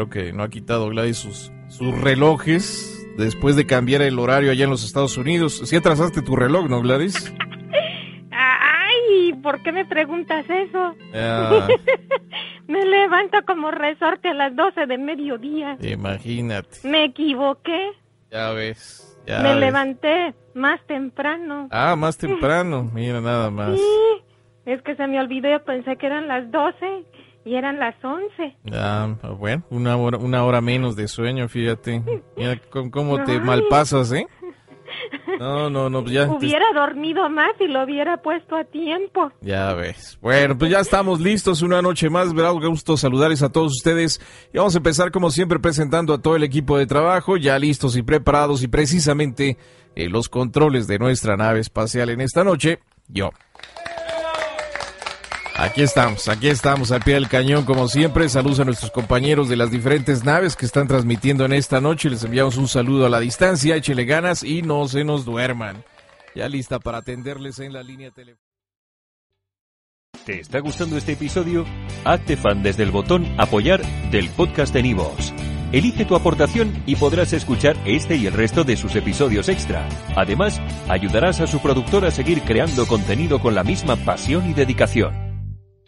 Creo que no ha quitado Gladys sus, sus relojes después de cambiar el horario allá en los Estados Unidos. Si atrasaste tu reloj, ¿no, Gladys? Ay, ¿por qué me preguntas eso? me levanto como resorte a las 12 de mediodía. Imagínate. Me equivoqué. Ya ves. me levanté más temprano. Ah, más temprano. Mira, nada más. Sí, es que se me olvidó, yo pensé que eran las 12 y eran las 11. Ah, bueno, una hora, una hora menos de sueño, fíjate. Mira cómo te malpasas, ¿eh? No, no, no, pues ya. Hubiera dormido más y lo hubiera puesto a tiempo. Ya ves. Bueno, pues ya estamos listos una noche más. Verá, gusto saludarles a todos ustedes. Y vamos a empezar como siempre presentando a todo el equipo de trabajo, ya listos y preparados y precisamente en eh, los controles de nuestra nave espacial en esta noche. Yo. Aquí estamos, aquí estamos al pie del cañón como siempre. Saludos a nuestros compañeros de las diferentes naves que están transmitiendo en esta noche. Les enviamos un saludo a la distancia, échele ganas y no se nos duerman. Ya lista para atenderles en la línea telefónica. ¿Te está gustando este episodio? Hazte fan desde el botón apoyar del podcast de Nivos. Elige tu aportación y podrás escuchar este y el resto de sus episodios extra. Además, ayudarás a su productor a seguir creando contenido con la misma pasión y dedicación.